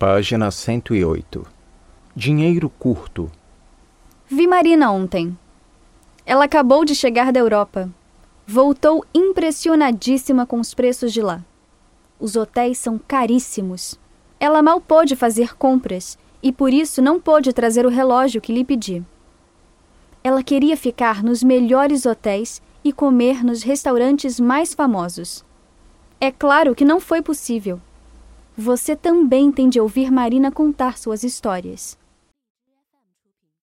Página 108. Dinheiro curto. Vi Marina ontem. Ela acabou de chegar da Europa. Voltou impressionadíssima com os preços de lá. Os hotéis são caríssimos. Ela mal pôde fazer compras e por isso não pôde trazer o relógio que lhe pedi. Ela queria ficar nos melhores hotéis e comer nos restaurantes mais famosos. É claro que não foi possível. Você também tem de ouvir Marina contar suas histórias.